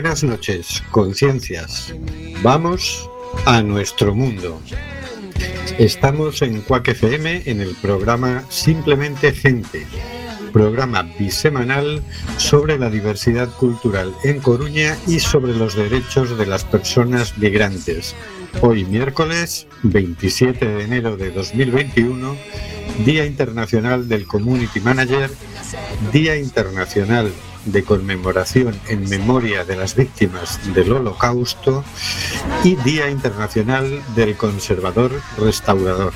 Buenas noches, conciencias. Vamos a nuestro mundo. Estamos en Cuac FM en el programa Simplemente Gente, programa bisemanal sobre la diversidad cultural en Coruña y sobre los derechos de las personas migrantes. Hoy miércoles 27 de enero de 2021, Día Internacional del Community Manager, Día Internacional de conmemoración en memoria de las víctimas del Holocausto y Día Internacional del Conservador Restaurador.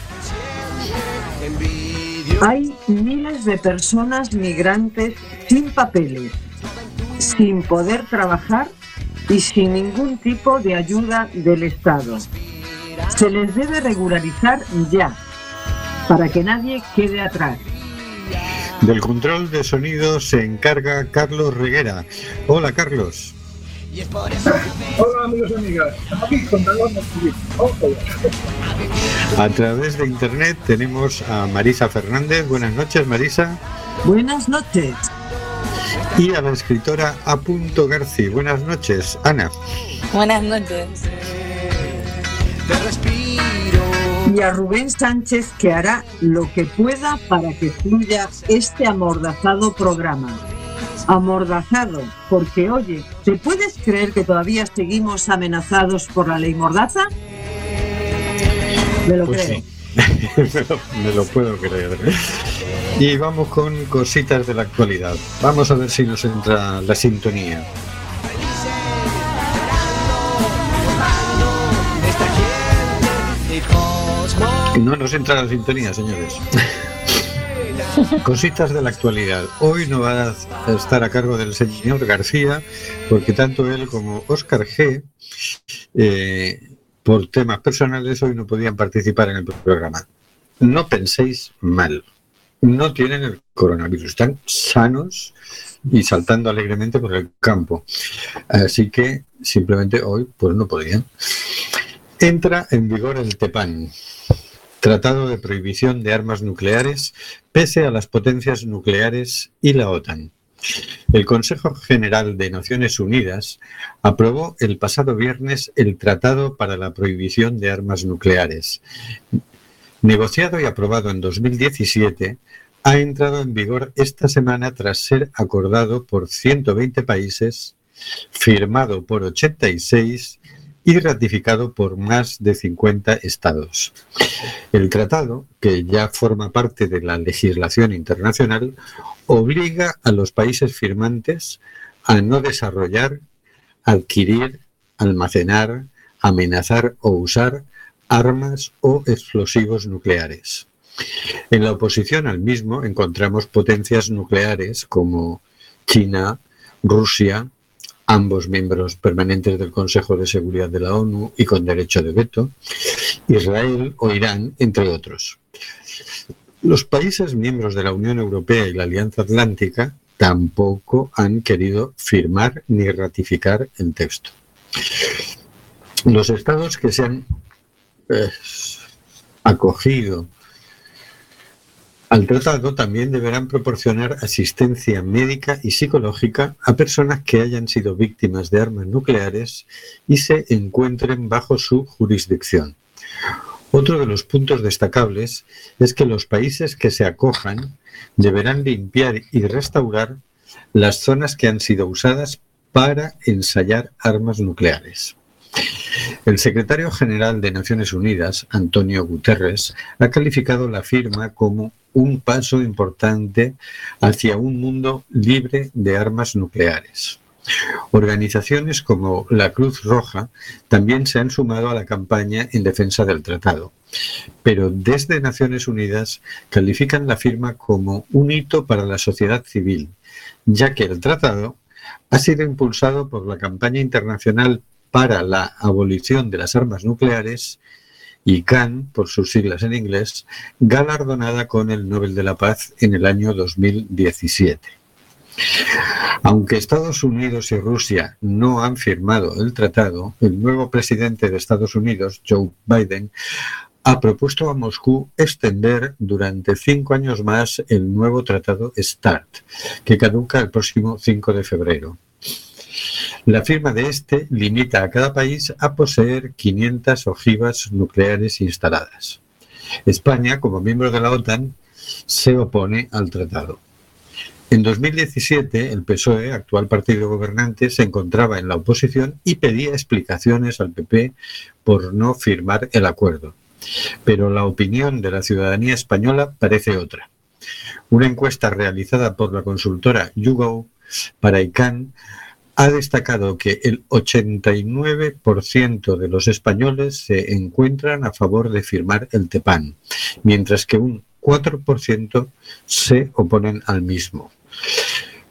Hay miles de personas migrantes sin papeles, sin poder trabajar y sin ningún tipo de ayuda del Estado. Se les debe regularizar ya, para que nadie quede atrás. Del control de sonido se encarga Carlos Reguera. Hola Carlos. Hola amigos y amigas. Aquí A través de internet tenemos a Marisa Fernández. Buenas noches Marisa. Buenas noches. Y a la escritora A. García. Buenas noches, Ana. Buenas noches. Y a Rubén Sánchez que hará lo que pueda para que fluya este amordazado programa. Amordazado, porque oye, ¿te puedes creer que todavía seguimos amenazados por la ley Mordaza? Me lo Pues creo. sí. me, lo, me lo puedo creer. Y vamos con cositas de la actualidad. Vamos a ver si nos entra la sintonía. No nos entra la sintonía, señores. Cositas de la actualidad. Hoy no va a estar a cargo del señor García, porque tanto él como Óscar G, eh, por temas personales, hoy no podían participar en el programa. No penséis mal. No tienen el coronavirus. Están sanos y saltando alegremente por el campo. Así que simplemente hoy pues no podían. Entra en vigor el TEPAN, Tratado de Prohibición de Armas Nucleares, pese a las potencias nucleares y la OTAN. El Consejo General de Naciones Unidas aprobó el pasado viernes el Tratado para la Prohibición de Armas Nucleares. Negociado y aprobado en 2017, ha entrado en vigor esta semana tras ser acordado por 120 países, firmado por 86 y ratificado por más de 50 estados. El tratado, que ya forma parte de la legislación internacional, obliga a los países firmantes a no desarrollar, adquirir, almacenar, amenazar o usar armas o explosivos nucleares. En la oposición al mismo encontramos potencias nucleares como China, Rusia, ambos miembros permanentes del Consejo de Seguridad de la ONU y con derecho de veto, Israel o Irán, entre otros. Los países miembros de la Unión Europea y la Alianza Atlántica tampoco han querido firmar ni ratificar el texto. Los estados que se han eh, acogido al tratado también deberán proporcionar asistencia médica y psicológica a personas que hayan sido víctimas de armas nucleares y se encuentren bajo su jurisdicción. Otro de los puntos destacables es que los países que se acojan deberán limpiar y restaurar las zonas que han sido usadas para ensayar armas nucleares. El secretario general de Naciones Unidas, Antonio Guterres, ha calificado la firma como un paso importante hacia un mundo libre de armas nucleares. Organizaciones como la Cruz Roja también se han sumado a la campaña en defensa del tratado, pero desde Naciones Unidas califican la firma como un hito para la sociedad civil, ya que el tratado ha sido impulsado por la campaña internacional para la abolición de las armas nucleares y CAN, por sus siglas en inglés, galardonada con el Nobel de la Paz en el año 2017. Aunque Estados Unidos y Rusia no han firmado el tratado, el nuevo presidente de Estados Unidos, Joe Biden, ha propuesto a Moscú extender durante cinco años más el nuevo tratado START, que caduca el próximo 5 de febrero. La firma de este limita a cada país a poseer 500 ojivas nucleares instaladas. España, como miembro de la OTAN, se opone al tratado. En 2017, el PSOE, actual partido gobernante, se encontraba en la oposición y pedía explicaciones al PP por no firmar el acuerdo. Pero la opinión de la ciudadanía española parece otra. Una encuesta realizada por la consultora YouGo para ICANN ha destacado que el 89% de los españoles se encuentran a favor de firmar el TEPAN, mientras que un 4% se oponen al mismo.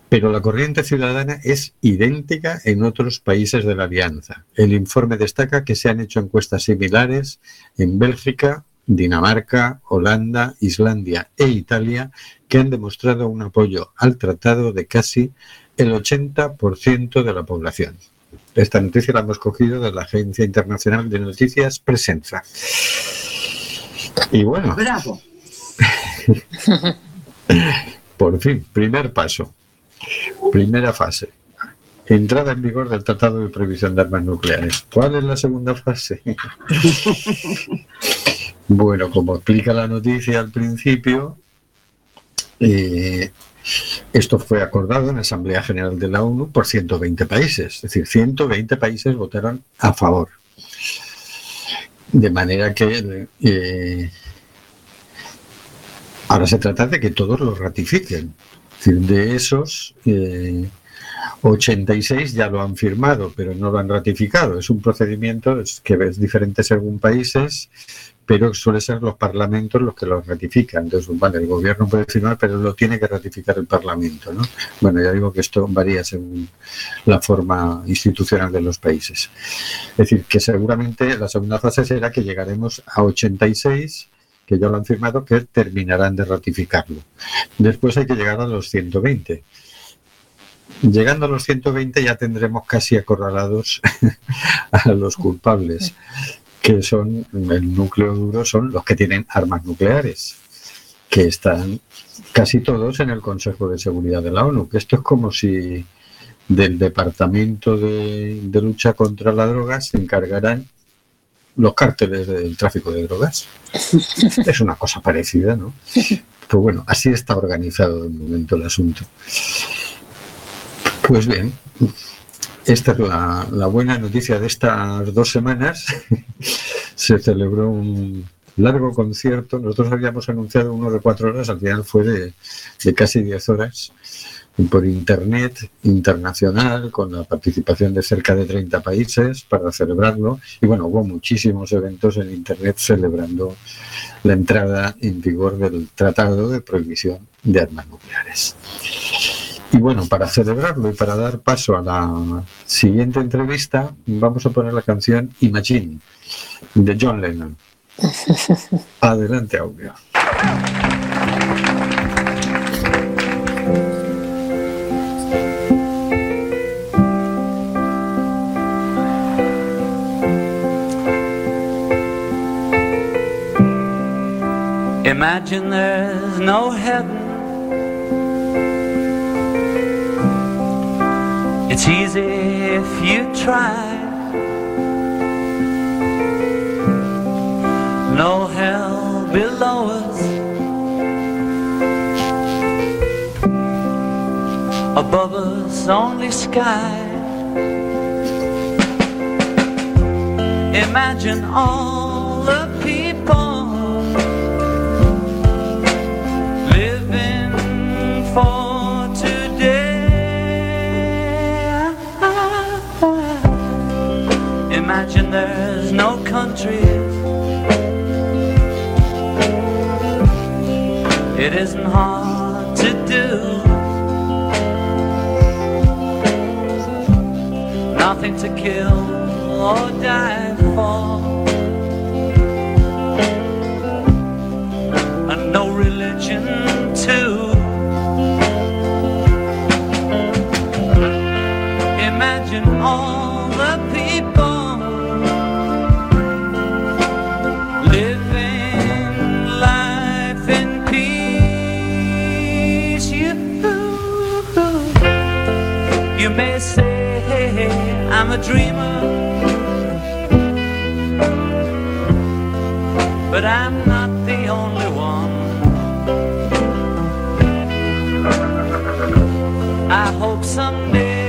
Pero la corriente ciudadana es idéntica en otros países de la Alianza. El informe destaca que se han hecho encuestas similares en Bélgica, Dinamarca, Holanda, Islandia e Italia, que han demostrado un apoyo al tratado de casi el 80% de la población. Esta noticia la hemos cogido de la Agencia Internacional de Noticias Presenza. Y bueno. Bravo. Por fin, primer paso. Primera fase. Entrada en vigor del Tratado de Previsión de Armas Nucleares. ¿Cuál es la segunda fase? bueno, como explica la noticia al principio, eh, esto fue acordado en la Asamblea General de la ONU por 120 países, es decir, 120 países votaron a favor. De manera que eh, ahora se trata de que todos lo ratifiquen. De esos, 86 eh, ya lo han firmado, pero no lo han ratificado. Es un procedimiento que es diferente según países, pero suele ser los parlamentos los que lo ratifican. Entonces, vale, el gobierno puede firmar, pero lo tiene que ratificar el parlamento, ¿no? Bueno, ya digo que esto varía según la forma institucional de los países. Es decir, que seguramente la segunda fase será que llegaremos a 86 que ya lo han firmado, que terminarán de ratificarlo. Después hay que llegar a los 120. Llegando a los 120 ya tendremos casi acorralados a los culpables que son el núcleo duro, son los que tienen armas nucleares, que están casi todos en el Consejo de Seguridad de la ONU, que esto es como si del Departamento de, Lucha contra la Droga se encargaran los cárteles del tráfico de drogas. es una cosa parecida, ¿no? Pues bueno, así está organizado de momento el asunto. Pues bien, esta es la, buena noticia de estas dos semanas. Se celebró un largo concierto. Nosotros habíamos anunciado uno de cuatro horas, al final fue de, de casi diez horas por internet internacional con la participación de cerca de 30 países para celebrarlo y bueno hubo muchísimos eventos en internet celebrando la entrada en vigor del Tratado de Prohibición de Armas Nucleares. Y bueno, para celebrarlo y para dar paso a la siguiente entrevista, vamos a poner la canción Imagine de John Lennon. Adelante, audio. Imagine there's no heaven It's easy if you try. No hell below us. Above us, only sky. Imagine all the people living for. It isn't hard to do. Nothing to kill or die a dreamer, but I'm not the only one. I hope someday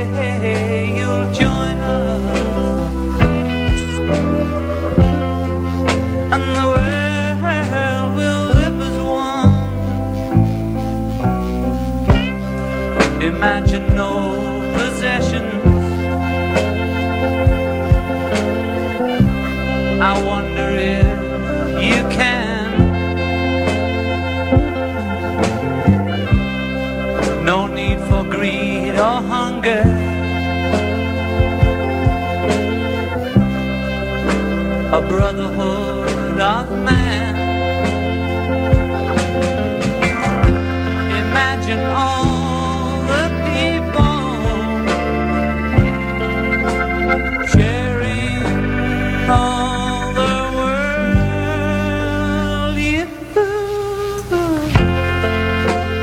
brotherhood of man. Imagine all the people sharing all the world.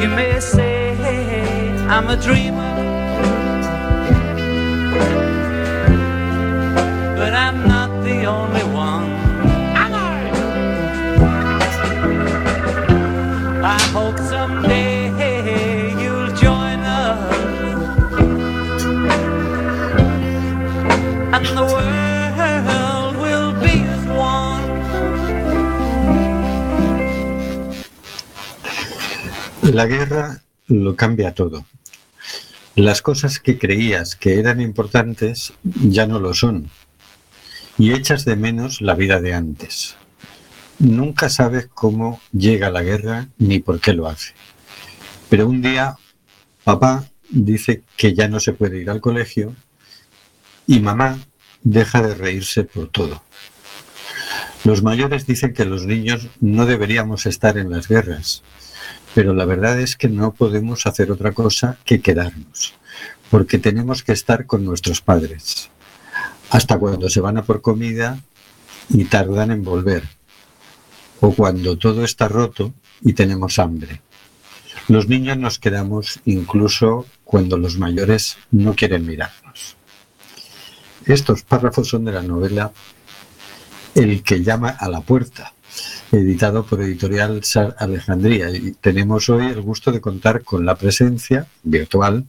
You, may say I'm a dreamer, La guerra lo cambia todo. Las cosas que creías que eran importantes ya no lo son. Y echas de menos la vida de antes. Nunca sabes cómo llega la guerra ni por qué lo hace. Pero un día papá dice que ya no se puede ir al colegio y mamá deja de reírse por todo. Los mayores dicen que los niños no deberíamos estar en las guerras, pero la verdad es que no podemos hacer otra cosa que quedarnos, porque tenemos que estar con nuestros padres, hasta cuando se van a por comida y tardan en volver, o cuando todo está roto y tenemos hambre. Los niños nos quedamos incluso cuando los mayores no quieren mirarnos. Estos párrafos son de la novela El que llama a la puerta, editado por Editorial Sar Alejandría. Y tenemos hoy el gusto de contar con la presencia virtual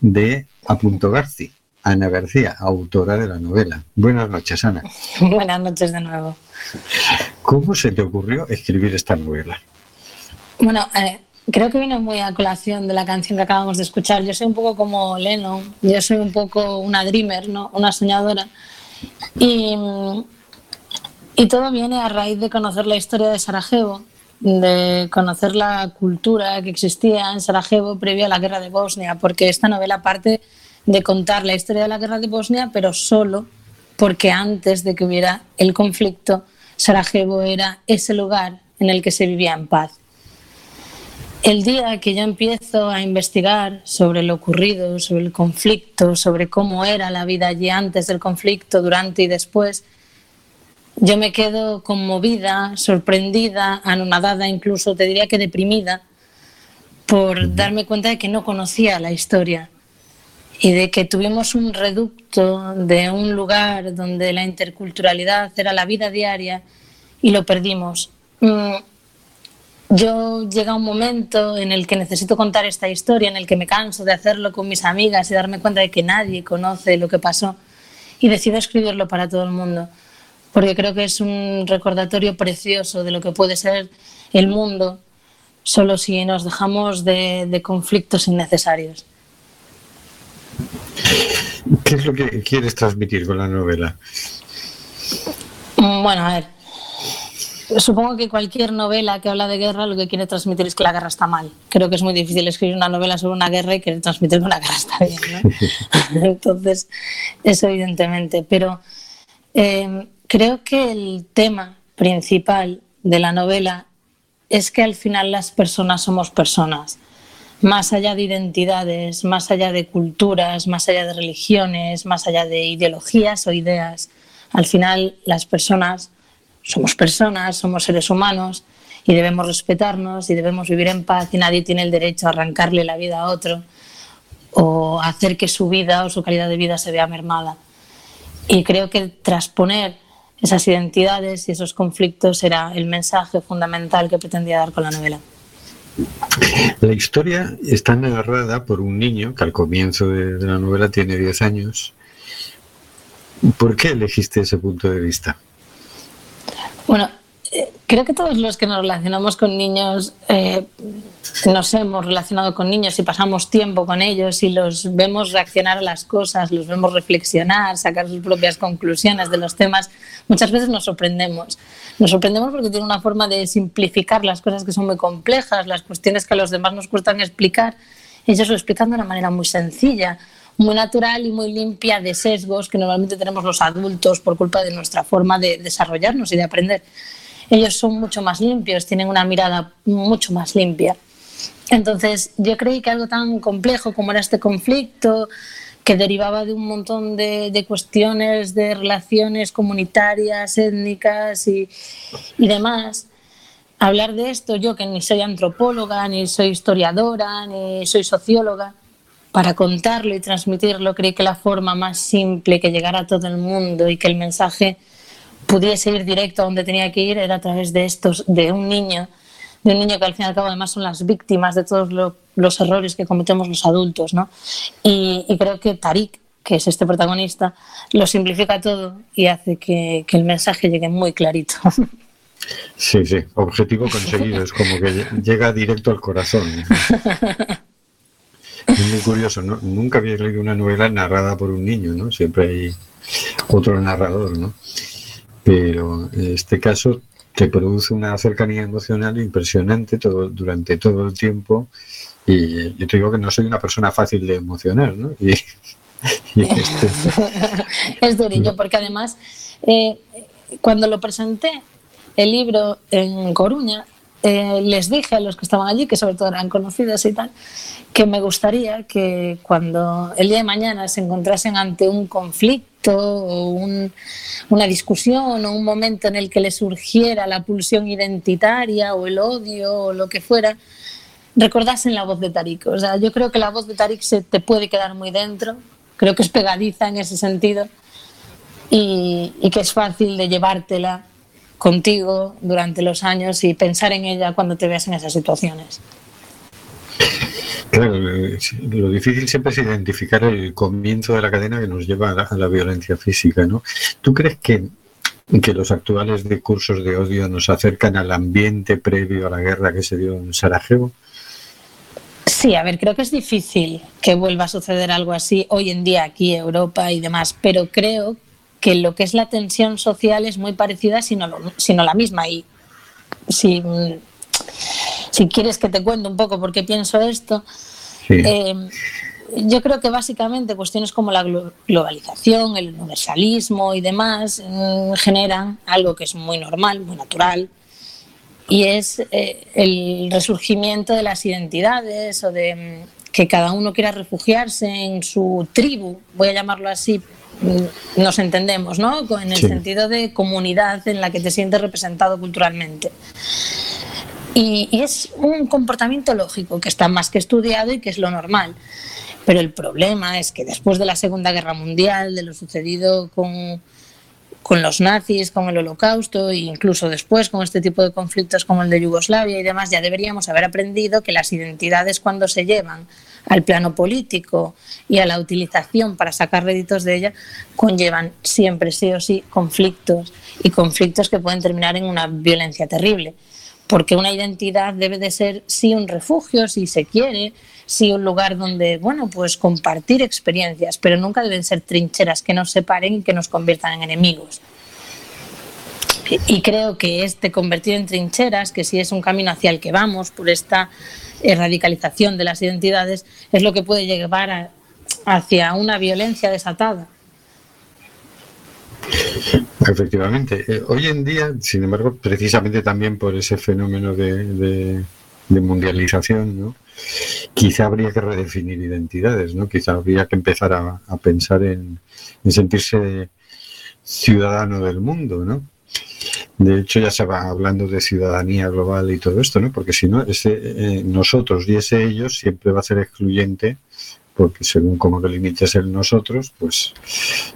de Apunto Garci, Ana García, autora de la novela. Buenas noches, Ana. Buenas noches de nuevo. ¿Cómo se te ocurrió escribir esta novela? Bueno, eh, creo que viene muy a colación de la canción que acabamos de escuchar. Yo soy un poco como Lennon, yo soy un poco una dreamer, ¿no? una soñadora. Y, y todo viene a raíz de conocer la historia de Sarajevo, de conocer la cultura que existía en Sarajevo previo a la guerra de Bosnia, porque esta novela parte de contar la historia de la guerra de Bosnia, pero solo porque antes de que hubiera el conflicto, Sarajevo era ese lugar en el que se vivía en paz. El día que yo empiezo a investigar sobre lo ocurrido, sobre el conflicto, sobre cómo era la vida allí antes del conflicto, durante y después, yo me quedo conmovida, sorprendida, anonadada, incluso te diría que deprimida, por darme cuenta de que no conocía la historia y de que tuvimos un reducto de un lugar donde la interculturalidad era la vida diaria y lo perdimos. Mm, Yo llega un momento en el que necesito contar esta historia, en el que me canso de hacerlo con mis amigas y darme cuenta de que nadie conoce lo que pasó y decido escribirlo para todo el mundo, porque creo que es un recordatorio precioso de lo que puede ser el mundo solo si nos dejamos de, de conflictos innecesarios. ¿Qué es lo que quieres transmitir con la novela? Mm, Bueno, a ver. Supongo que cualquier novela que habla de guerra lo que quiere transmitir es que la guerra está mal. Creo que es muy difícil escribir una novela sobre una guerra y querer transmitir que la guerra está bien. ¿no? Entonces, eso evidentemente. Pero eh, creo que el tema principal de la novela es que al final las personas somos personas. Más allá de identidades, más allá de culturas, más allá de religiones, más allá de ideologías o ideas, al final las personas somos personas, somos seres humanos y debemos respetarnos y debemos vivir en paz y nadie tiene el derecho a arrancarle la vida a otro o hacer que su vida o su calidad de vida se vea mermada. y creo que trasponer esas identidades y esos conflictos era el mensaje fundamental que pretendía dar con la novela. La historia está narrada por un niño que al comienzo de, la novela tiene 10 años. ¿Por qué elegiste ese punto de vista? Bueno, creo que todos los que nos relacionamos con niños eh, nos hemos relacionado con niños y pasamos tiempo con ellos y los vemos reaccionar a las cosas, los vemos reflexionar, sacar sus propias conclusiones de los temas, muchas veces nos sorprendemos. Nos sorprendemos porque tiene una forma de simplificar las cosas que son muy complejas, las cuestiones que a los demás nos cuestan explicar, ellos lo explican de una manera muy sencilla, muy natural y muy limpia de sesgos que normalmente tenemos los adultos por culpa de nuestra forma de desarrollarnos y de aprender. Ellos son mucho más limpios, tienen una mirada mucho más limpia. Entonces, yo creí que algo tan complejo como era este conflicto, que derivaba de un montón de, cuestiones de relaciones comunitarias, étnicas y, y, demás. Hablar de esto, yo que ni soy antropóloga, ni soy historiadora, ni soy socióloga, para contarlo y transmitirlo, creí que la forma más simple que llegara a todo el mundo y que el mensaje pudiese ir directo a donde tenía que ir era a través de estos, de un niño de un niño que al fin y al cabo además son las víctimas de todos los errores que cometemos los adultos. ¿no? Y, creo que Tarik, que es este protagonista, lo simplifica todo y hace que, el mensaje llegue muy clarito. Sí, sí, objetivo conseguido, es como que llega directo al corazón. Es muy curioso, ¿no? nunca había leído una novela narrada por un niño, ¿no? Siempre hay otro narrador, ¿no? Pero en este caso te produce una cercanía emocional impresionante todo, durante todo el tiempo. Y yo te digo que no soy una persona fácil de emocionar, ¿no? Y, este es durillo, porque además, eh, cuando lo presenté, el libro en Coruña, eh, les dije a los que estaban allí, que sobre todo eran conocidos y tal, que me gustaría que cuando el día de mañana se encontrasen ante un conflicto o una discusión o un momento en el que les surgiera la pulsión identitaria o el odio o lo que fuera, recordasen la voz de Tarik. O sea, yo creo que la voz de Tarik se te puede quedar muy dentro, creo que es pegadiza en ese sentido y, y que es fácil de llevártela contigo durante los años y pensar en ella cuando te veas en esas situaciones. Claro, lo difícil siempre es identificar el comienzo de la cadena que nos lleva a la, violencia física, ¿no? ¿Tú crees que, que los actuales discursos de odio nos acercan al ambiente previo a la guerra que se dio en Sarajevo? Sí, a ver, creo que es difícil que vuelva a suceder algo así hoy en día aquí, Europa y demás, pero creo que lo que es la tensión social es muy parecida, sino, sino la misma. Y si, si quieres que te cuente un poco por qué pienso esto, eh, yo creo que básicamente cuestiones como la globalización, el universalismo y demás mm, generan algo que es muy normal, muy natural, y es eh, el resurgimiento de las identidades o de mm, que cada uno quiera refugiarse en su tribu, voy a llamarlo así, mm, nos entendemos, ¿no? En el sentido de comunidad en la que te sientes representado culturalmente. Y, es un comportamiento lógico que está más que estudiado y que es lo normal. Pero el problema es que después de la Segunda Guerra Mundial, de lo sucedido con, con los nazis, con el holocausto e incluso después con este tipo de conflictos como el de Yugoslavia y demás, ya deberíamos haber aprendido que las identidades cuando se llevan al plano político y a la utilización para sacar réditos de ella, conllevan siempre sí o sí conflictos y conflictos que pueden terminar en una violencia terrible porque una identidad debe de ser sí un refugio, si se quiere, sí un lugar donde, bueno, pues compartir experiencias, pero nunca deben ser trincheras que nos separen y que nos conviertan en enemigos. Y creo que este convertir en trincheras, que sí es un camino hacia el que vamos por esta radicalización de las identidades, es lo que puede llevar hacia una violencia desatada. Efectivamente. Eh, hoy en día, sin embargo, precisamente también por ese fenómeno de, mundialización, ¿no? quizá habría que redefinir identidades, ¿no? quizá habría que empezar a, pensar en, sentirse ciudadano del mundo. ¿no? De hecho, ya se va hablando de ciudadanía global y todo esto, ¿no? porque si no, ese eh, nosotros y ese ellos siempre va a ser excluyente, porque según como que limites el nosotros, pues...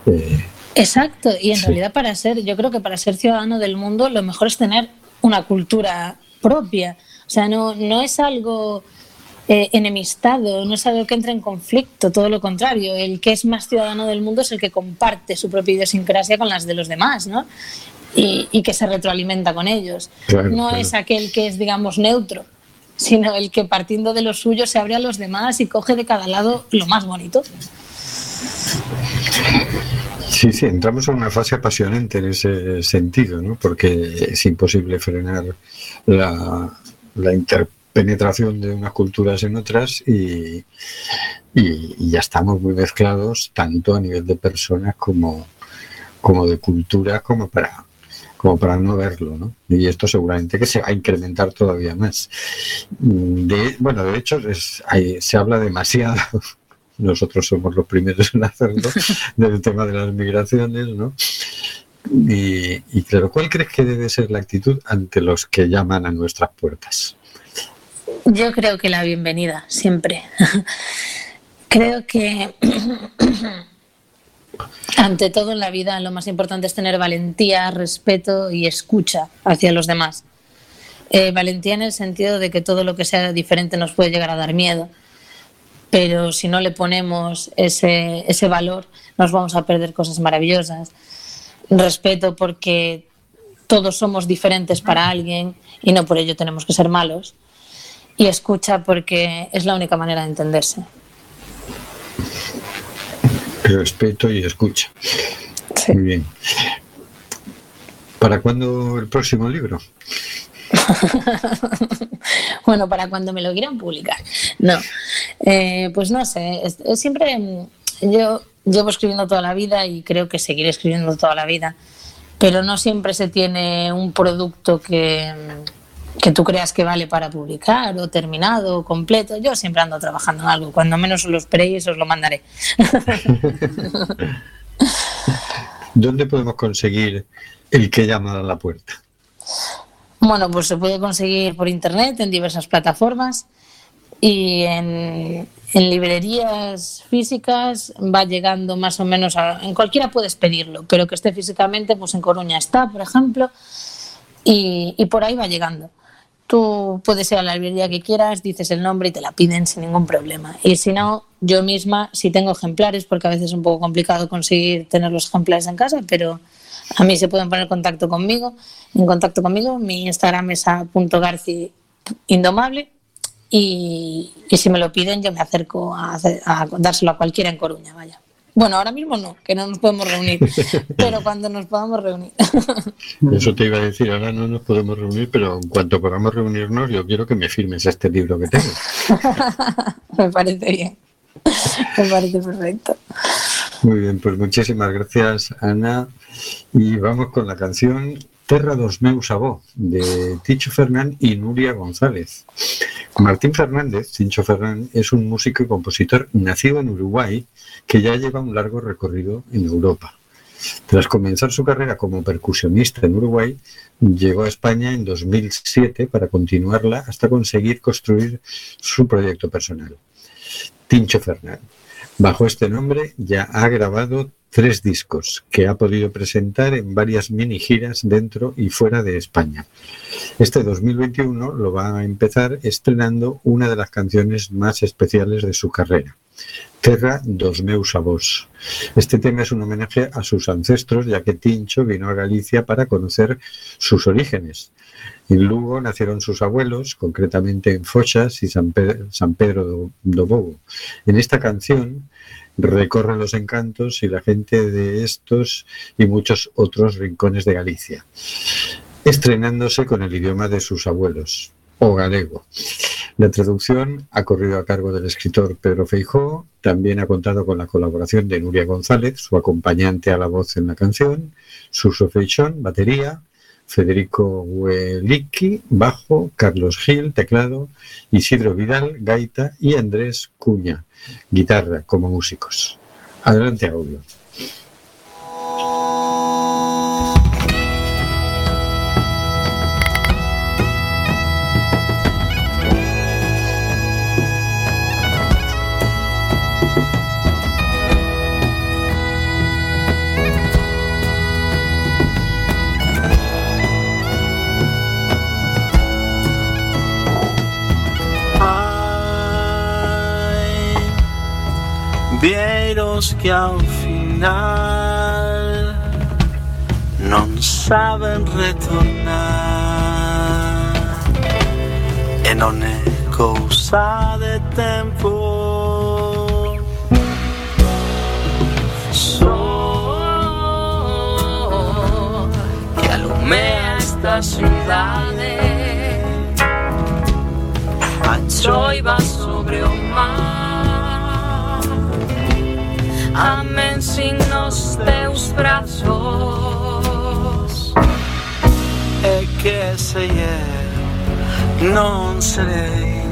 Eh, Exacto, y en realidad para ser, yo creo que para ser ciudadano del mundo lo mejor es tener una cultura propia. O sea, no, no es algo eh, enemistado, no es algo que entre en conflicto, todo lo contrario. El que es más ciudadano del mundo es el que comparte su propia idiosincrasia con las de los demás, ¿no? Y, que se retroalimenta con ellos. no es aquel que es, digamos, neutro, sino el que partiendo de lo suyo se abre a los demás y coge de cada lado lo más bonito. Sí, sí, entramos en una fase apasionante en ese sentido, ¿no? Porque es imposible frenar la, la interpenetración de unas culturas en otras y, y, ya estamos muy mezclados tanto a nivel de personas como, como de culturas como para como para no verlo, ¿no? Y esto seguramente que se va a incrementar todavía más. De, bueno, de hecho, es, se habla demasiado nosotros somos los primeros en hacerlo, del tema de las migraciones, ¿no? Y, y, claro, ¿cuál crees que debe ser la actitud ante los que llaman a nuestras puertas? Yo creo que la bienvenida, siempre. creo que ante todo en la vida lo más importante es tener valentía, respeto y escucha hacia los demás. Eh, valentía en el sentido de que todo lo que sea diferente nos puede llegar a dar miedo pero si no le ponemos ese, ese valor nos vamos a perder cosas maravillosas. Respeto porque todos somos diferentes para alguien y no por ello tenemos que ser malos. Y escucha porque es la única manera de entenderse. Respeto y escucha. Muy bien. ¿Para cuándo el próximo libro? bueno, para cuando me lo quieran publicar. No, eh, pues no sé, siempre mm, yo llevo escribiendo toda la vida y creo que seguiré escribiendo toda la vida, pero no siempre se tiene un producto que, que tú creas que vale para publicar o terminado o completo. Yo siempre ando trabajando en algo, cuando menos os lo esperéis os lo mandaré. ¿Dónde podemos conseguir el que llama a la puerta? Bueno, pues se puede conseguir por internet en diversas plataformas y en, librerías físicas va llegando más o menos a, en cualquiera puedes pedirlo, pero que esté físicamente, pues en Coruña está, por ejemplo, y, y por ahí va llegando. Tú puedes ir a la librería que quieras, dices el nombre y te la piden sin ningún problema. Y si no, yo misma, si tengo ejemplares, porque a veces es un poco complicado conseguir tener los ejemplares en casa, pero a mí se pueden poner en contacto conmigo, en contacto conmigo. Mi Instagram es a .garci indomable y, si me lo piden yo me acerco a, dárselo a cualquiera en Coruña, vaya. Bueno, ahora mismo no, que no nos podemos reunir, pero cuando nos podamos reunir. Eso te iba a decir, ahora no nos podemos reunir, pero en cuanto podamos reunirnos, yo quiero que me firmes este libro que tengo. me parece bien, me parece perfecto. Muy bien, pues muchísimas gracias, Ana. Y vamos con la canción Terra dos meus avó, de Ticho Fernán y Nuria González. Martín Fernández, Tincho Fernán, es un músico y compositor nacido en Uruguay que ya lleva un largo recorrido en Europa. Tras comenzar su carrera como percusionista en Uruguay, llegó a España en 2007 para continuarla hasta conseguir construir su proyecto personal. Tincho Fernán. Bajo este nombre ya ha grabado tres discos que ha podido presentar en varias mini giras dentro y fuera de España. Este 2021 lo va a empezar estrenando una de las canciones más especiales de su carrera, Terra dos meus avós. Este tema es un homenaje a sus ancestros, ya que Tincho vino a Galicia para conocer sus orígenes. En Lugo nacieron sus abuelos, concretamente en Fochas y San Pedro, do Bobo. En esta canción recorre los encantos y la gente de estos y muchos otros rincones de Galicia, estrenándose con el idioma de sus abuelos, o galego. La traducción ha corrido a cargo del escritor Pedro Feijó, también ha contado con la colaboración de Nuria González, su acompañante a la voz en la canción, Suso Feixón, batería, Federico Huelicki, bajo, Carlos Gil, teclado, Isidro Vidal, gaita y Andrés Cuña, guitarra como músicos. Adelante, audio. sabemos que ao final non saben retornar. E non é cousa de tempo Sol que alumea esta cidade a choiva sobre o mar amén sin nos teus brazos. E que sei eu non serei.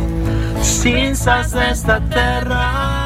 Cinzas desta terra.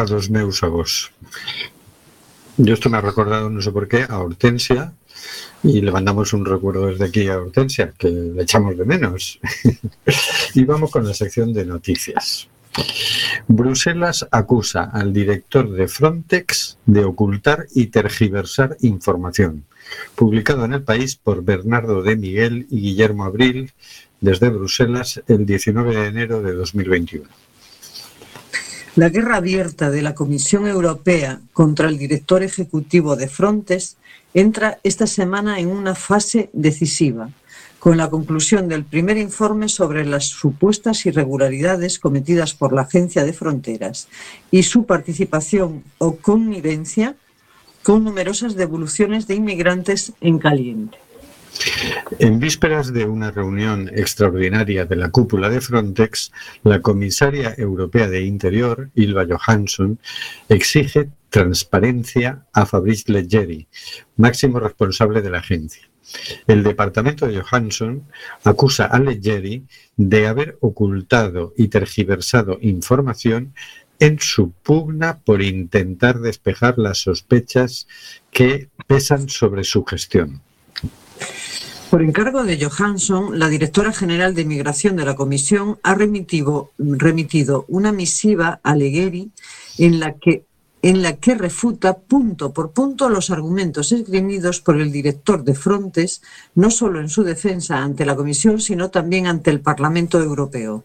Terra dos meus avós. Yo esto me ha recordado, no sé por qué, a Hortensia y le mandamos un recuerdo desde aquí a Hortensia, que le echamos de menos. y vamos con la sección de noticias. Bruselas acusa al director de Frontex de ocultar y tergiversar información. Publicado en el país por Bernardo de Miguel y Guillermo Abril desde Bruselas el 19 de enero de 2021. La guerra abierta de la Comisión Europea contra el director ejecutivo de Frontex entra esta semana en una fase decisiva, con la conclusión del primer informe sobre las supuestas irregularidades cometidas por la Agencia de Fronteras y su participación o connivencia con numerosas devoluciones de inmigrantes en caliente. En vísperas de una reunión extraordinaria de la cúpula de Frontex, la comisaria europea de Interior, Ilva Johansson, exige transparencia a Fabrice Leggeri, máximo responsable de la agencia. El departamento de Johansson acusa a Leggeri de haber ocultado y tergiversado información en su pugna por intentar despejar las sospechas que pesan sobre su gestión. Por encargo de Johansson, la directora general de Migración de la Comisión ha remitido, una misiva a Leggeri en la que en la que refuta punto por punto los argumentos esgrimidos por el director de Frontex, no solo en su defensa ante la Comisión, sino también ante el Parlamento Europeo.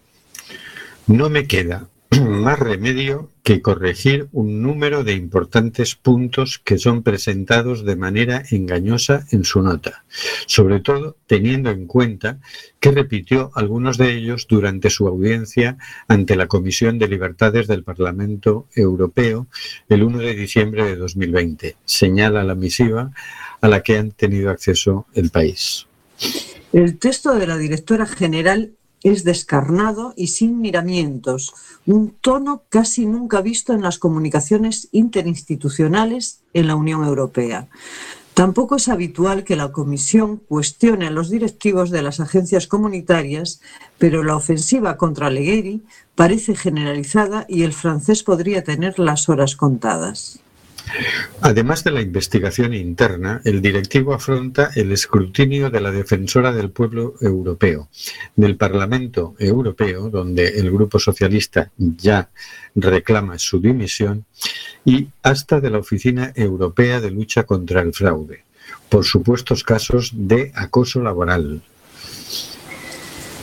No me queda más remedio que corregir un número de importantes puntos que son presentados de manera engañosa en su nota, sobre todo teniendo en cuenta que repitió algunos de ellos durante su audiencia ante la Comisión de Libertades del Parlamento Europeo el 1 de diciembre de 2020, señala la misiva a la que han tenido acceso el país. El texto de la directora general es descarnado y sin miramientos, un tono casi nunca visto en las comunicaciones interinstitucionales en la Unión Europea. Tampoco es habitual que la Comisión cuestione a los directivos de las agencias comunitarias, pero la ofensiva contra Legueri parece generalizada y el francés podría tener las horas contadas. Además de la investigación interna, el directivo afronta el escrutinio de la defensora del pueblo europeo, del Parlamento Europeo, donde el Grupo Socialista ya reclama su dimisión, y hasta de la Oficina Europea de Lucha contra el Fraude, por supuestos casos de acoso laboral.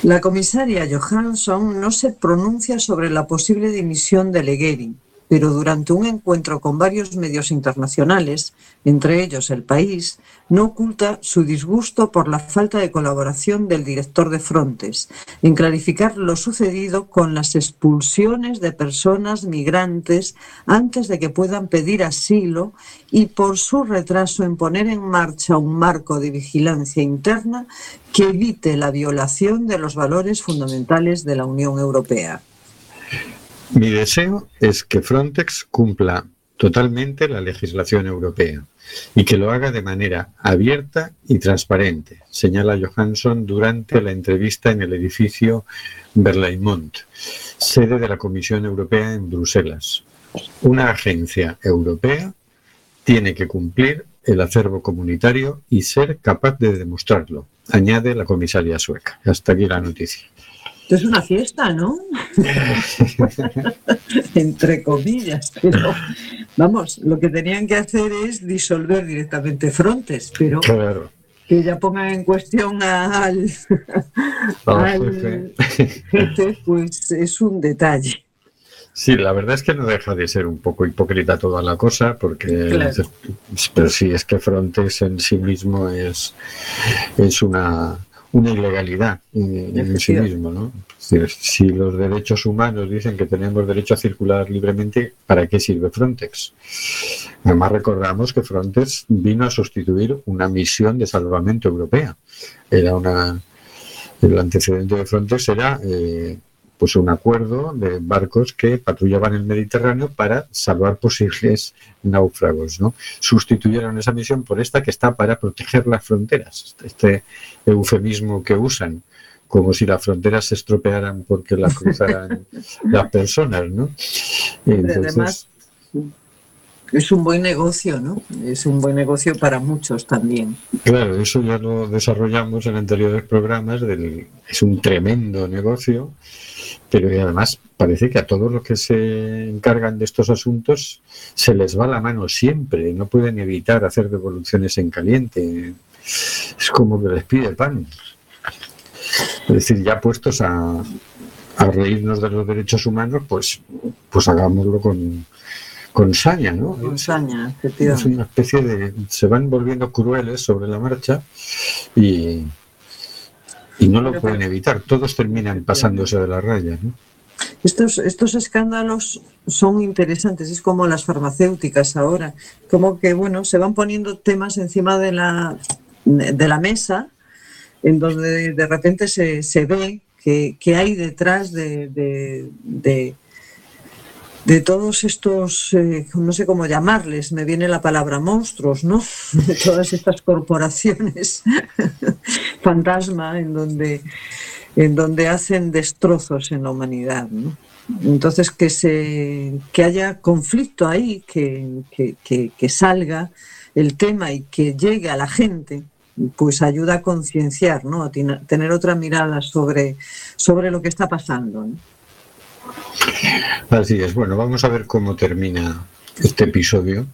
La comisaria Johansson no se pronuncia sobre la posible dimisión de Legueri, pero durante un encuentro con varios medios internacionales, entre ellos El País, no oculta su disgusto por la falta de colaboración del director de Frontes en clarificar lo sucedido con las expulsiones de personas migrantes antes de que puedan pedir asilo y por su retraso en poner en marcha un marco de vigilancia interna que evite la violación de los valores fundamentales de la Unión Europea. Mi deseo es que Frontex cumpla totalmente la legislación europea y que lo haga de manera abierta y transparente, señala Johansson durante la entrevista en el edificio Berlaymont, sede de la Comisión Europea en Bruselas. Una agencia europea tiene que cumplir el acervo comunitario y ser capaz de demostrarlo, añade la comisaria sueca. Hasta aquí la noticia es una fiesta, ¿no? Entre comillas, pero vamos, lo que tenían que hacer es disolver directamente frontes, pero que ya pongan en cuestión al, jefe, pues es un detalle. Sí, la verdad es que no deja de ser un poco hipócrita toda la cosa, porque pero sí es que Frontex en sí mismo es, es una una ilegalidad en, sí mismo, ¿no? Si, los derechos humanos dicen que tenemos derecho a circular libremente, ¿para qué sirve Frontex? Además recordamos que Frontex vino a sustituir una misión de salvamento europea. Era una el antecedente de Frontex era eh, pues un acuerdo de barcos que patrullaban el Mediterráneo para salvar posibles náufragos. ¿no? Sustituyeron esa misión por esta que está para proteger las fronteras. Este eufemismo que usan, como si las fronteras se estropearan porque las cruzaran las personas. ¿no? Además, es un buen negocio, ¿no? Es un buen negocio para muchos también. Claro, eso ya lo desarrollamos en anteriores programas. Del, es un tremendo negocio pero además parece que a todos los que se encargan de estos asuntos se les va la mano siempre, no pueden evitar hacer devoluciones en caliente. Es como que les pide pan. Es decir, ya puestos a, reírnos de los derechos humanos, pues, pues hagámoslo con, con saña, ¿no? Con saña, Es una especie de... se van volviendo crueles sobre la marcha y, y no lo pueden evitar, todos terminan pasándose de la raya. Estos, estos escándalos son interesantes, es como las farmacéuticas ahora, como que bueno, se van poniendo temas encima de la, de la mesa, en donde de repente se, se ve que, hay detrás de, de todos estos, eh, no sé cómo llamarles, me viene la palabra monstruos, ¿no? De todas estas corporaciones fantasma en donde, en donde hacen destrozos en la humanidad, ¿no? Entonces, que, se, que haya conflicto ahí, que, que, salga el tema y que llegue a la gente, pues ayuda a concienciar, ¿no? a tener otra mirada sobre, sobre lo que está pasando. ¿no? Así es. Bueno, vamos a ver cómo termina este episodio,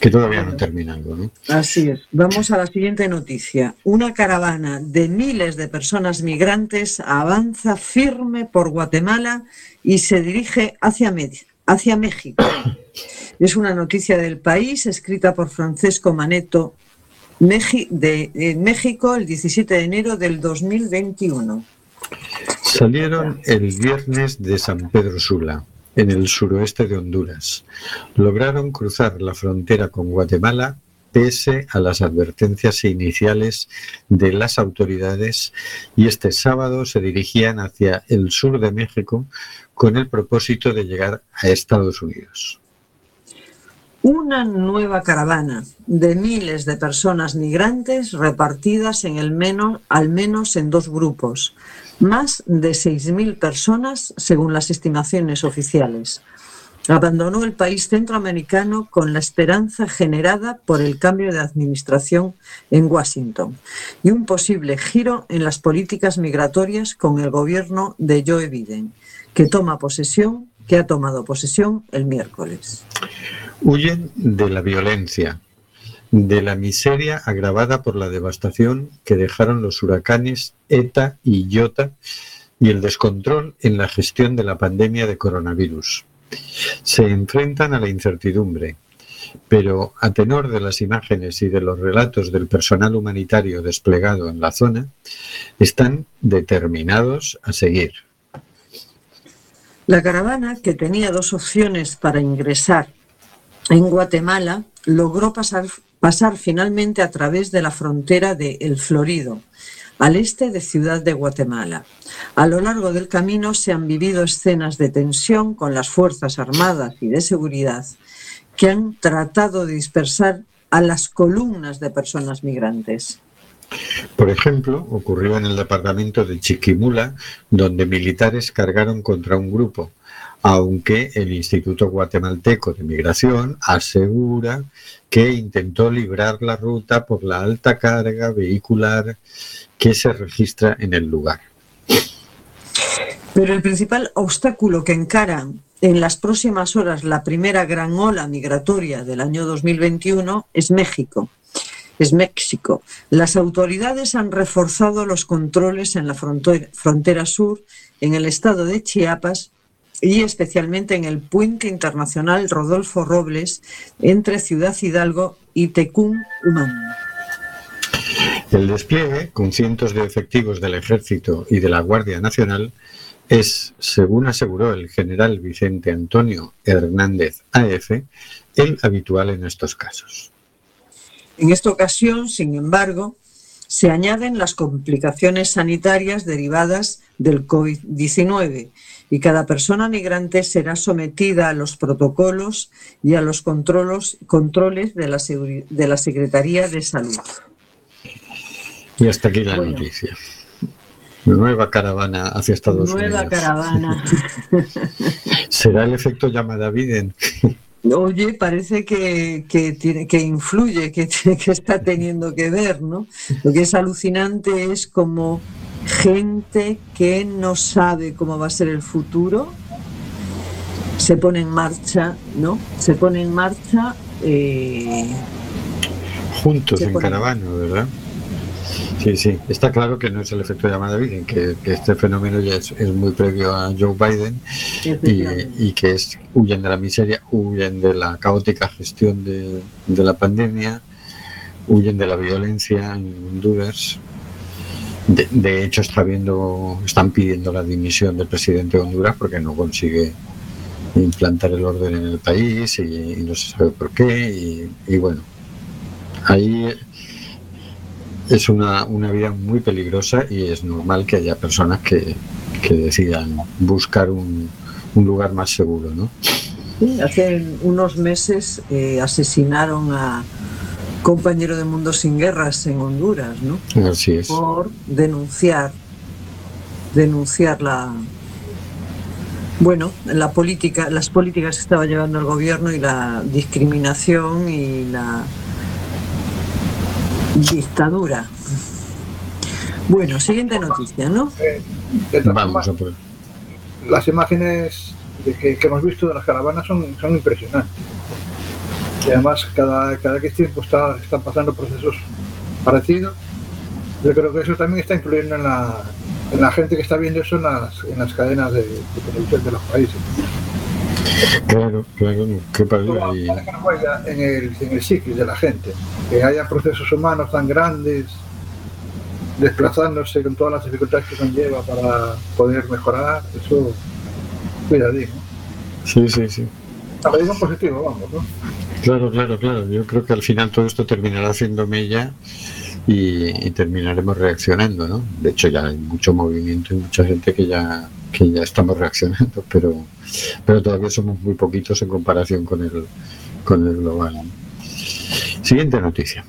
que todavía no ha terminado. ¿no? Así es. Vamos a la siguiente noticia. Una caravana de miles de personas migrantes avanza firme por Guatemala y se dirige hacia, hacia México. Es una noticia del país escrita por Francesco Maneto de México el 17 de enero del 2021. Salieron el viernes de San Pedro Sula, en el suroeste de Honduras. Lograron cruzar la frontera con Guatemala pese a las advertencias iniciales de las autoridades y este sábado se dirigían hacia el sur de México con el propósito de llegar a Estados Unidos. Una nueva caravana de miles de personas migrantes repartidas en el menos, al menos en dos grupos, más de 6.000 personas según las estimaciones oficiales. abandonó el país centroamericano con la esperanza generada por el cambio de administración en Washington y un posible giro en las políticas migratorias con el gobierno de Joe Biden, que toma posesión, que ha tomado posesión el miércoles. Huyen de la violencia, de la miseria agravada por la devastación que dejaron los huracanes ETA y IOTA y el descontrol en la gestión de la pandemia de coronavirus. Se enfrentan a la incertidumbre, pero a tenor de las imágenes y de los relatos del personal humanitario desplegado en la zona, están determinados a seguir. La caravana, que tenía dos opciones para ingresar en Guatemala, logró pasar, pasar finalmente a través de la frontera de El Florido, al este de Ciudad de Guatemala. A lo largo del camino se han vivido escenas de tensión con las Fuerzas Armadas y de Seguridad que han tratado de dispersar a las columnas de personas migrantes. Por ejemplo, ocurrió en el departamento de Chiquimula, donde militares cargaron contra un grupo, aunque el Instituto Guatemalteco de Migración asegura que intentó librar la ruta por la alta carga vehicular que se registra en el lugar. Pero el principal obstáculo que encara en las próximas horas la primera gran ola migratoria del año 2021 es México. Es México. Las autoridades han reforzado los controles en la frontera sur, en el estado de Chiapas y especialmente en el puente internacional Rodolfo Robles entre Ciudad Hidalgo y Tecún Humán. El despliegue, con cientos de efectivos del Ejército y de la Guardia Nacional, es, según aseguró el general Vicente Antonio Hernández AF, el habitual en estos casos. En esta ocasión, sin embargo, se añaden las complicaciones sanitarias derivadas del COVID-19 y cada persona migrante será sometida a los protocolos y a los controles, controles de, la de la Secretaría de Salud. Y hasta aquí la bueno. noticia. Nueva caravana hacia Estados Nueva Unidos. Nueva caravana. ¿Será el efecto llamada Biden? Oye, parece que, que, tiene, que influye, que, que está teniendo que ver, ¿no? Lo que es alucinante es como gente que no sabe cómo va a ser el futuro se pone en marcha, ¿no? Se pone en marcha. Eh, Juntos en caravana, ¿verdad? Sí, sí, está claro que no es el efecto llamada Biden, que, que este fenómeno ya es, es, muy previo a Joe Biden y, y, que es huyen de la miseria, huyen de la caótica gestión de, de la pandemia, huyen de la violencia en Honduras. De, de, hecho, está viendo, están pidiendo la dimisión del presidente de Honduras porque no consigue implantar el orden en el país y, y no se sabe por qué. Y, bueno, ahí es una, una, vida muy peligrosa y es normal que haya personas que, que decidan buscar un, un, lugar más seguro, ¿no? Hace unos meses eh, asesinaron a compañero de Mundo Sin Guerras en Honduras, ¿no? Así es. Por denunciar, denunciar la, bueno, la política, las políticas que estaba llevando el gobierno y la discriminación y la dictadura. Bueno, siguiente noticia, ¿no? Eh, Vamos a por... Las imágenes que, que, hemos visto de las caravanas son, son impresionantes. Y además, cada, cada que tiempo está, están pasando procesos parecidos. Yo creo que eso también está influyendo en la, en la gente que está viendo eso en las, en las cadenas de, de televisión de los países. Claro, claro, qué padre. En el, en el psiquis de la gente, que haya procesos humanos tan grandes, desplazándose con todas las dificultades que conlleva para poder mejorar, eso, cuidadín. Sí, sí, sí. A medida positivo, vamos, ¿no? Claro, claro, claro. Yo creo que al final todo esto terminará haciendo mella y, y terminaremos reaccionando, ¿no? De hecho, ya hay mucho movimiento y mucha gente que ya que ya estamos reaccionando, pero, pero todavía somos muy poquitos en comparación con el, con el global. Siguiente noticia.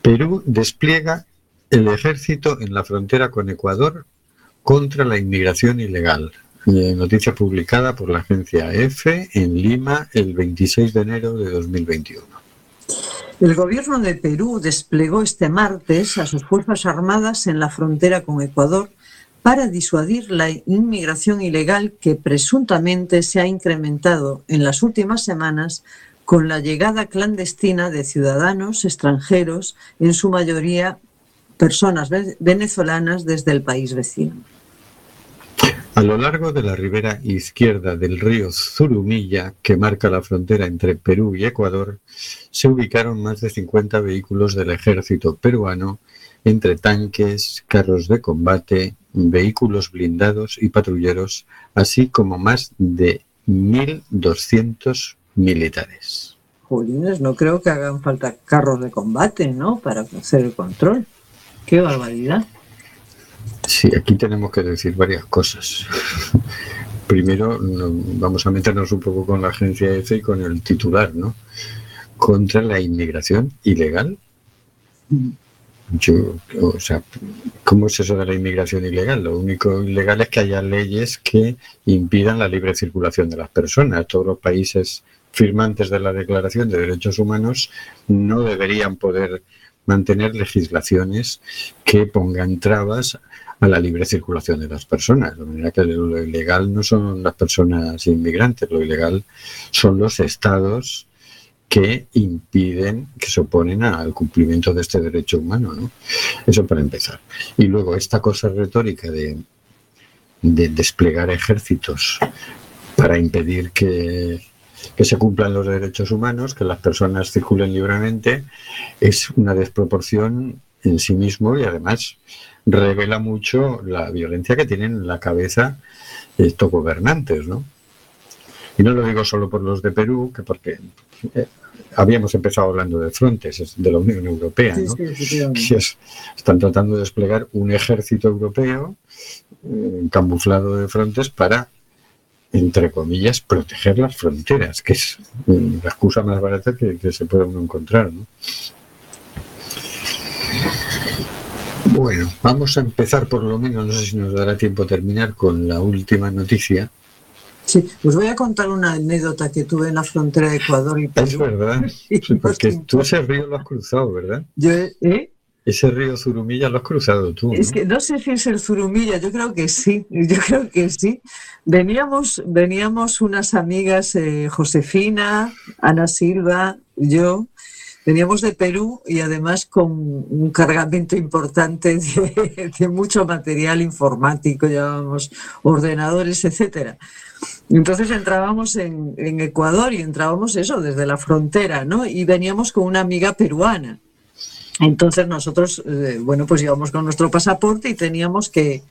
Perú despliega el ejército en la frontera con Ecuador contra la inmigración ilegal. Noticia publicada por la agencia EFE en Lima el 26 de enero de 2021. El gobierno de Perú desplegó este martes a sus Fuerzas Armadas en la frontera con Ecuador para disuadir la inmigración ilegal que presuntamente se ha incrementado en las últimas semanas con la llegada clandestina de ciudadanos extranjeros, en su mayoría personas venezolanas desde el país vecino. A lo largo de la ribera izquierda del río Zurumilla, que marca la frontera entre Perú y Ecuador, se ubicaron más de 50 vehículos del ejército peruano, entre tanques, carros de combate, vehículos blindados y patrulleros, así como más de 1.200 militares. Jolines, no creo que hagan falta carros de combate, ¿no? Para hacer el control. ¡Qué barbaridad! Sí, aquí tenemos que decir varias cosas. Primero, vamos a meternos un poco con la agencia EFE y con el titular, ¿no? Contra la inmigración ilegal. Yo, o sea, ¿cómo es eso de la inmigración ilegal? Lo único ilegal es que haya leyes que impidan la libre circulación de las personas. Todos los países firmantes de la Declaración de Derechos Humanos no deberían poder mantener legislaciones que pongan trabas a la libre circulación de las personas. De manera que lo ilegal no son las personas inmigrantes, lo ilegal son los estados que impiden, que se oponen al cumplimiento de este derecho humano. ¿no? Eso para empezar. Y luego esta cosa retórica de, de desplegar ejércitos para impedir que se cumplan los derechos humanos, que las personas circulen libremente, es una desproporción en sí mismo y además revela mucho la violencia que tienen en la cabeza estos gobernantes, ¿no? Y no lo digo solo por los de Perú, que porque eh, habíamos empezado hablando de frontes de la Unión Europea, ¿no? que están tratando de desplegar un ejército europeo eh, camuflado de frontes para entre comillas, proteger las fronteras, que es la excusa más barata que, se puede uno encontrar. ¿no? Bueno, vamos a empezar por lo menos, no sé si nos dará tiempo terminar con la última noticia. Sí, os voy a contar una anécdota que tuve en la frontera de Ecuador y Perú. Es verdad, porque tú ese río lo has cruzado, ¿verdad? Yo, ¿eh? Ese río Zurumilla lo has cruzado tú. Es que no sé si es el Zurumilla, yo creo que sí, yo creo que sí. Veníamos, veníamos unas amigas, eh, Josefina, Ana Silva, yo, veníamos de Perú y además con un cargamento importante de, mucho material informático, llevábamos ordenadores, etcétera. Entonces entrábamos en, en Ecuador y entrábamos eso desde la frontera, ¿no? Y veníamos con una amiga peruana. Entonces nosotros, eh, bueno, pues íbamos con nuestro pasaporte y teníamos que,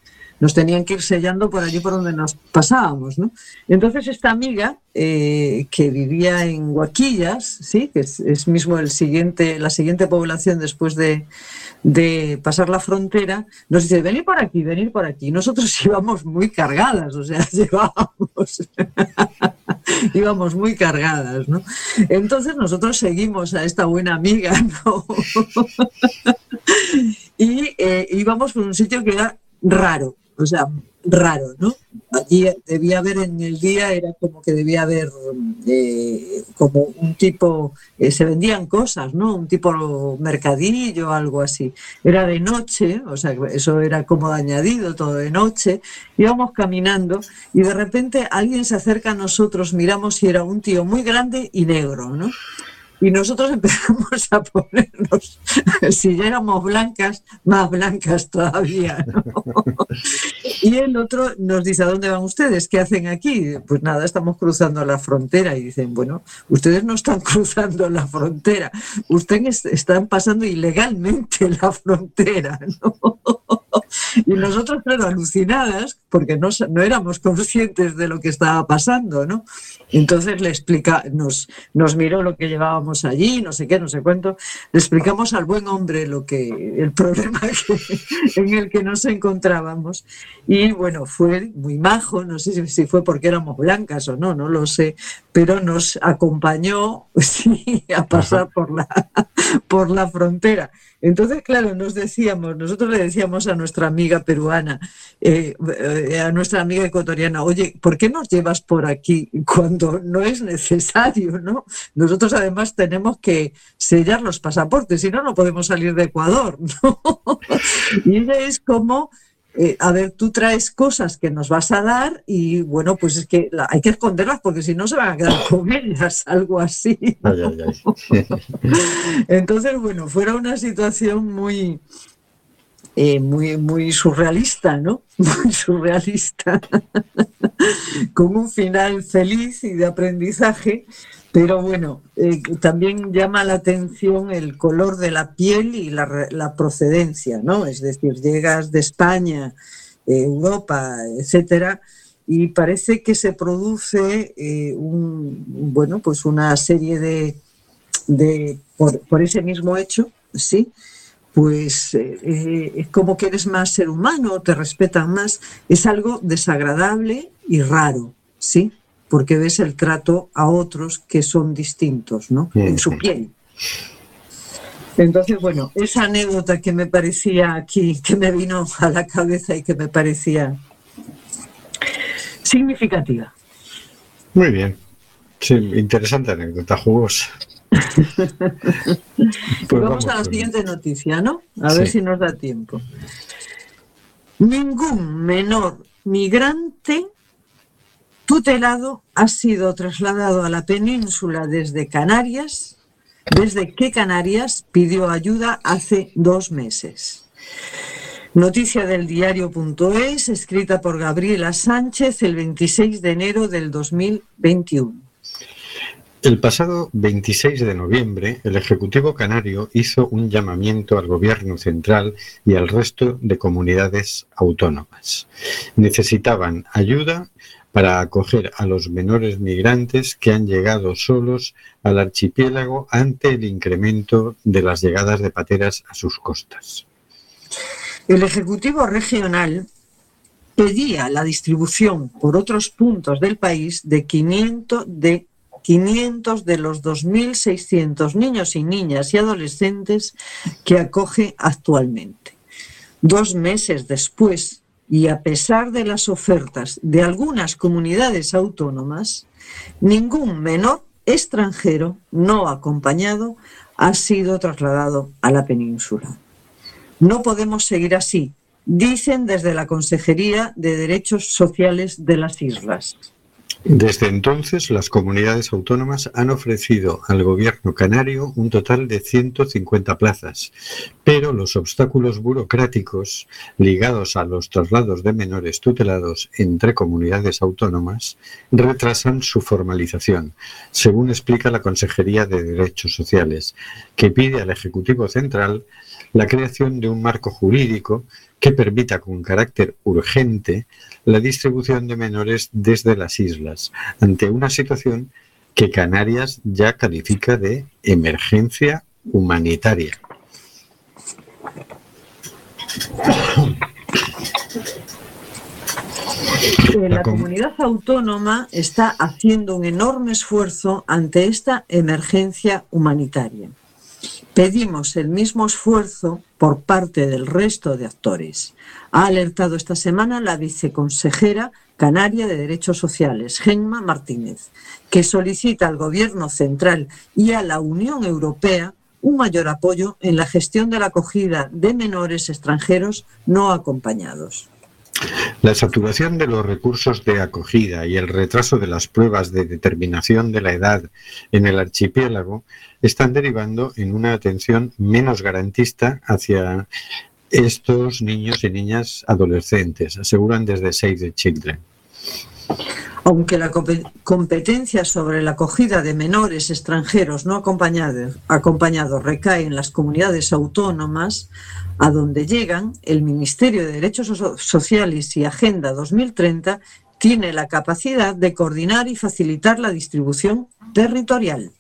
nos tenían que ir sellando por allí por donde nos pasábamos, ¿no? Entonces esta amiga eh, que vivía en Huaquillas, sí, que es, mismo el siguiente, la siguiente población después de, de pasar la frontera, nos dice, venid por aquí, venid por aquí. Nosotros íbamos muy cargadas, o sea, llevábamos, íbamos muy cargadas, ¿no? Entonces nosotros seguimos a esta buena amiga, ¿no? y eh, íbamos por un sitio que era raro, o sea, raro, ¿no? Allí debía haber en el día, era como que debía haber eh, como un tipo, eh, se vendían cosas, ¿no? Un tipo mercadillo, algo así. Era de noche, o sea, eso era como añadido, todo de noche. Íbamos caminando y de repente alguien se acerca a nosotros, miramos y era un tío muy grande y negro, ¿no? Y nosotros empezamos a ponernos, si ya éramos blancas, más blancas todavía. Y el otro nos dice, ¿a dónde van ustedes? ¿Qué hacen aquí? Pues nada, estamos cruzando la frontera. Y dicen, bueno, ustedes no están cruzando la frontera, ustedes están pasando ilegalmente la frontera. Y nosotros, claro, alucinadas, porque no, no éramos conscientes de lo que estaba pasando, ¿no? Entonces le explica, nos, nos miró lo que llevábamos allí, no sé qué, no sé cuánto. Le explicamos al buen hombre lo que, el problema en el que nos encontrábamos. Y bueno, fue muy majo, no sé si, fue porque éramos blancas o no, no lo sé, pero nos acompañó a pasar por la, por la frontera. Entonces, claro, nos decíamos, nosotros le decíamos a nuestra amiga peruana, eh, eh, a nuestra amiga ecuatoriana, oye, ¿por qué nos llevas por aquí cuando no es necesario? ¿no? Nosotros además tenemos que sellar los pasaportes, si no, no podemos salir de Ecuador. ¿no? y ella es como eh, a ver, tú traes cosas que nos vas a dar y bueno, pues es que hay que esconderlas porque si no se van a quedar con ellas, algo así. Entonces, bueno, fuera una situación muy, eh, muy, muy surrealista, ¿no? Muy surrealista, con un final feliz y de aprendizaje, pero bueno, eh, también llama la atención el color de la piel y la, procedencia, ¿no? Es decir, llegas de España, Europa, etcétera, y parece que se produce eh, un, bueno, pues una serie de, de por, por, ese mismo hecho, sí, pues eh, es como que eres más ser humano, te respetan más, es algo desagradable y raro, sí porque ves el trato a otros que son distintos, ¿no? En su piel. Entonces, bueno, esa anécdota que me parecía aquí, que me vino a la cabeza y que me parecía significativa. Muy bien. Sí, interesante anécdota, jugosa. pues vamos, a la siguiente noticia, ¿no? A ver si nos da tiempo. Ningún menor migrante tutelado ha sido trasladado a la península desde Canarias, desde que Canarias pidió ayuda hace dos meses. Noticia del diario.es, escrita por Gabriela Sánchez el 26 de enero del 2021. El pasado 26 de noviembre, el Ejecutivo Canario hizo un llamamiento al Gobierno central y al resto de comunidades autónomas. Necesitaban ayuda para acoger a los menores migrantes que han llegado solos al archipiélago ante el incremento de las llegadas de pateras a sus costas. El Ejecutivo Regional pedía la distribución por otros puntos del país de 500 de 500 de los 2.600 niños y niñas y adolescentes que acoge actualmente. Dos meses después y a pesar de las ofertas de algunas comunidades autónomas, ningún menor extranjero no acompañado ha sido trasladado a la península. No podemos seguir así, dicen desde la Consejería de Derechos Sociales de las Islas. Desde entonces, las comunidades autónomas han ofrecido al gobierno canario un total de 150 plazas, pero los obstáculos burocráticos ligados a los traslados de menores tutelados entre comunidades autónomas retrasan su formalización, según explica la Consejería de Derechos Sociales, que pide al Ejecutivo Central la creación de un marco jurídico que permita con carácter urgente la distribución de menores desde las islas, ante una situación que Canarias ya califica de emergencia humanitaria. La comunidad autónoma está haciendo un enorme esfuerzo ante esta emergencia humanitaria. Pedimos el mismo esfuerzo por parte del resto de actores. Ha alertado esta semana la viceconsejera canaria de Derechos Sociales, Gemma Martínez, que solicita al Gobierno central y a la Unión Europea un mayor apoyo en la gestión de la acogida de menores extranjeros no acompañados. La saturación de los recursos de acogida y el retraso de las pruebas de determinación de la edad en el archipiélago están derivando en una atención menos garantista hacia estos niños y niñas adolescentes, aseguran desde Save the Children. Aunque la competencia sobre la acogida de menores extranjeros no acompañados, recae en las comunidades autónomas, a donde llegan, el Ministerio de Derechos Sociales y Agenda 2030 tiene la capacidad de coordinar y facilitar la distribución territorial.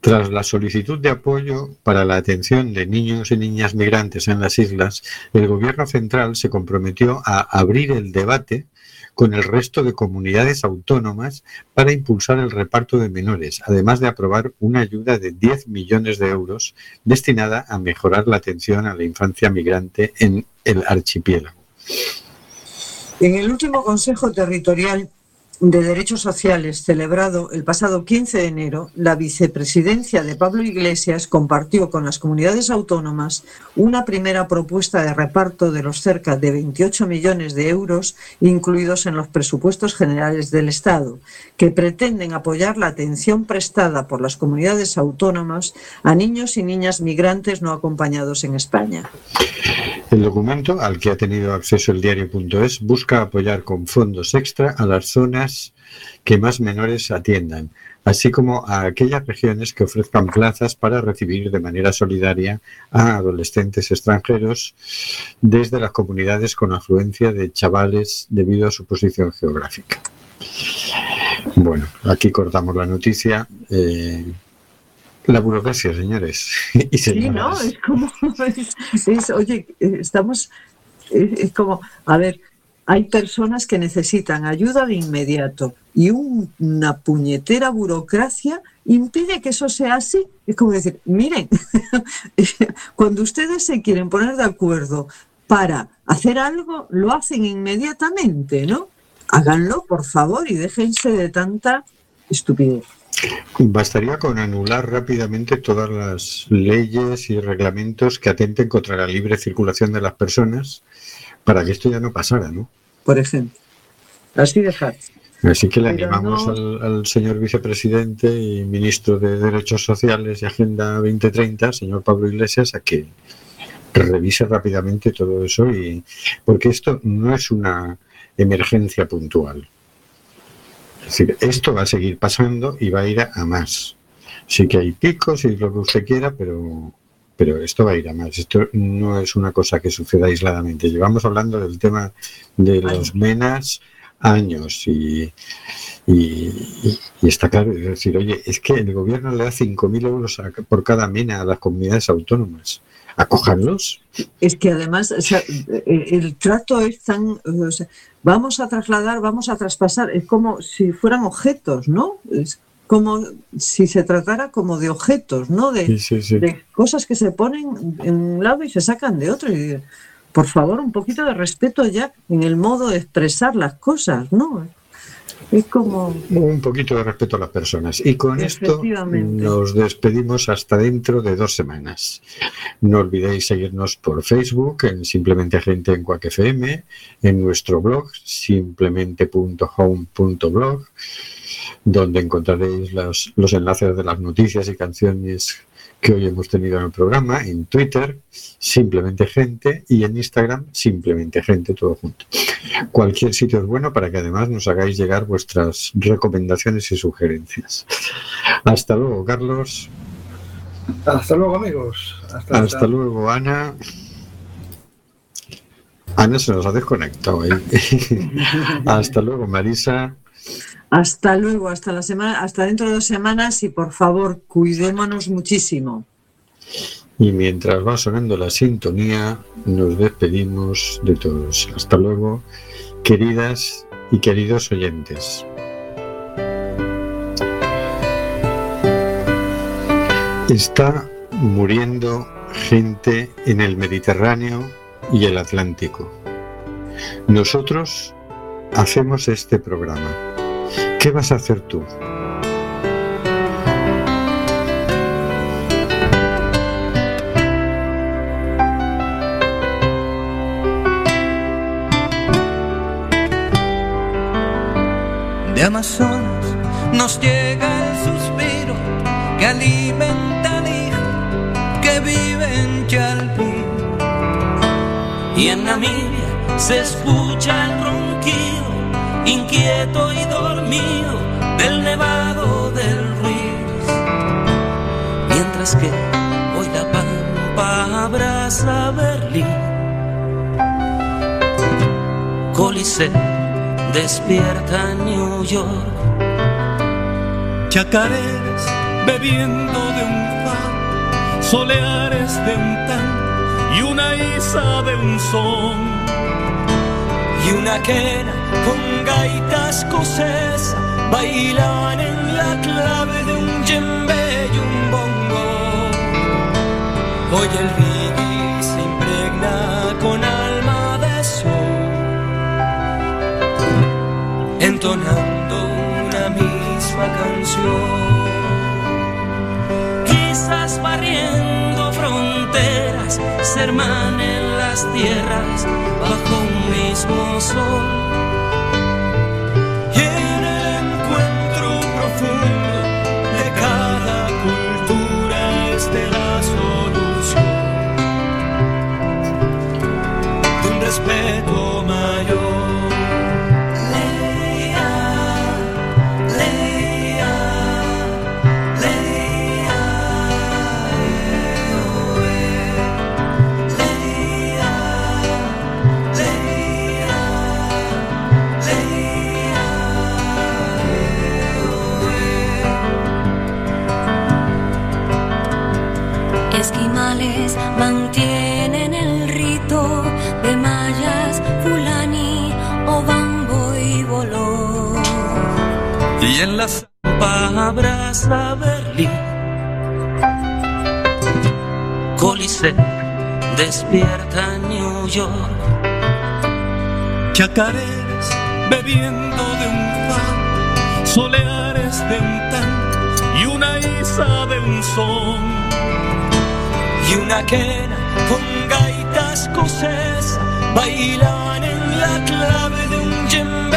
Tras la solicitud de apoyo para la atención de niños y niñas migrantes en las islas, el Gobierno central se comprometió a abrir el debate con el resto de comunidades autónomas para impulsar el reparto de menores, además de aprobar una ayuda de 10 millones de euros destinada a mejorar la atención a la infancia migrante en el archipiélago. En el último Consejo Territorial de Derechos Sociales celebrado el pasado 15 de enero, la vicepresidencia de Pablo Iglesias compartió con las comunidades autónomas una primera propuesta de reparto de los cerca de 28 millones de euros incluidos en los presupuestos generales del Estado, que pretenden apoyar la atención prestada por las comunidades autónomas a niños y niñas migrantes no acompañados en España. El documento, al que ha tenido acceso el diario.es, busca apoyar con fondos extra a las zonas que más menores atiendan, así como a aquellas regiones que ofrezcan plazas para recibir de manera solidaria a adolescentes extranjeros desde las comunidades con afluencia de chavales debido a su posición geográfica. Bueno, aquí cortamos la noticia. Eh, la burocracia, señores. Y sí, ¿no? Es como, es, oye, estamos, es, como, a ver, hay personas que necesitan ayuda de inmediato y una puñetera burocracia impide que eso sea así. Es como decir, miren, cuando ustedes se quieren poner de acuerdo para hacer algo, lo hacen inmediatamente, ¿no? Háganlo, por favor, y déjense de tanta estupidez. Bastaría con anular rápidamente todas las leyes y reglamentos que atenten contra la libre circulación de las personas para que esto ya no pasara, ¿no? Por ejemplo. Así de fácil. Así que le animamos al, señor vicepresidente y ministro de Derechos Sociales y Agenda 2030, señor Pablo Iglesias, a que revise rápidamente todo eso y porque esto no es una emergencia puntual. Es decir, esto va a seguir pasando y va a ir a, más. Sí que hay picos y lo que usted quiera, pero, pero esto va a ir a más. Esto no es una cosa que suceda aisladamente. Llevamos hablando del tema de los menas años y, y, está claro. Es decir, oye, es que el gobierno le da 5.000 euros por cada mena a las comunidades autónomas acogerlos. Es que además el trato es tan... vamos a trasladar, vamos a traspasar, es como si fueran objetos, ¿no? Es como si se tratara como de objetos, ¿no? De, de cosas que se ponen en un lado y se sacan de otro. Y, por favor, un poquito de respeto ya en el modo de expresar las cosas, ¿no? Es como... Un poquito de respeto a las personas. Y con esto nos despedimos hasta dentro de dos semanas. No olvidéis seguirnos por Facebook, en Simplemente Gente en Cuac FM, en nuestro blog, simplemente.home.blog, donde encontraréis los, los enlaces de las noticias y canciones que hoy hemos tenido en el programa, en Twitter, simplemente gente, y en Instagram, simplemente gente, todo junto. Cualquier sitio es bueno para que además nos hagáis llegar vuestras recomendaciones y sugerencias. Hasta luego, Carlos. Hasta luego, amigos. Hasta, luego, Ana. Ana se nos ha desconectado. ¿eh? hasta luego, Marisa. Hasta luego, hasta la semana, hasta dentro de dos semanas y por favor, cuidémonos muchísimo. Y mientras va sonando la sintonía, nos despedimos de todos. Hasta luego, queridas y queridos oyentes. Está muriendo gente en el Mediterráneo y el Atlántico. Nosotros hacemos este programa ¿Qué vas a hacer tú? De Amazonas nos llega el suspiro que alimenta al hijo que vive en Chalpí. Y en Namibia se escucha el ronquido inquieto y dormido del nevado del Ruiz. Mientras que hoy la pampa abraza Berlín. Coliseo despierta New York. Chacareras bebiendo de un far, soleares de un tan y una isa de un son y una quena con gaitas cosés bailan en la clave de un djembe y un bongo. Hoy el reggae se impregna con alma de sol, entonando una misma canción. Quizás barriendo fronteras, se hermanen las tierras bajo un mismo sol. Berlín. Coliseo despierta New York. Chacareras bebiendo de un fa, soleares de un tan y una isa de un son. Y una quena con gaitas cosés bailan en la clave de un djembe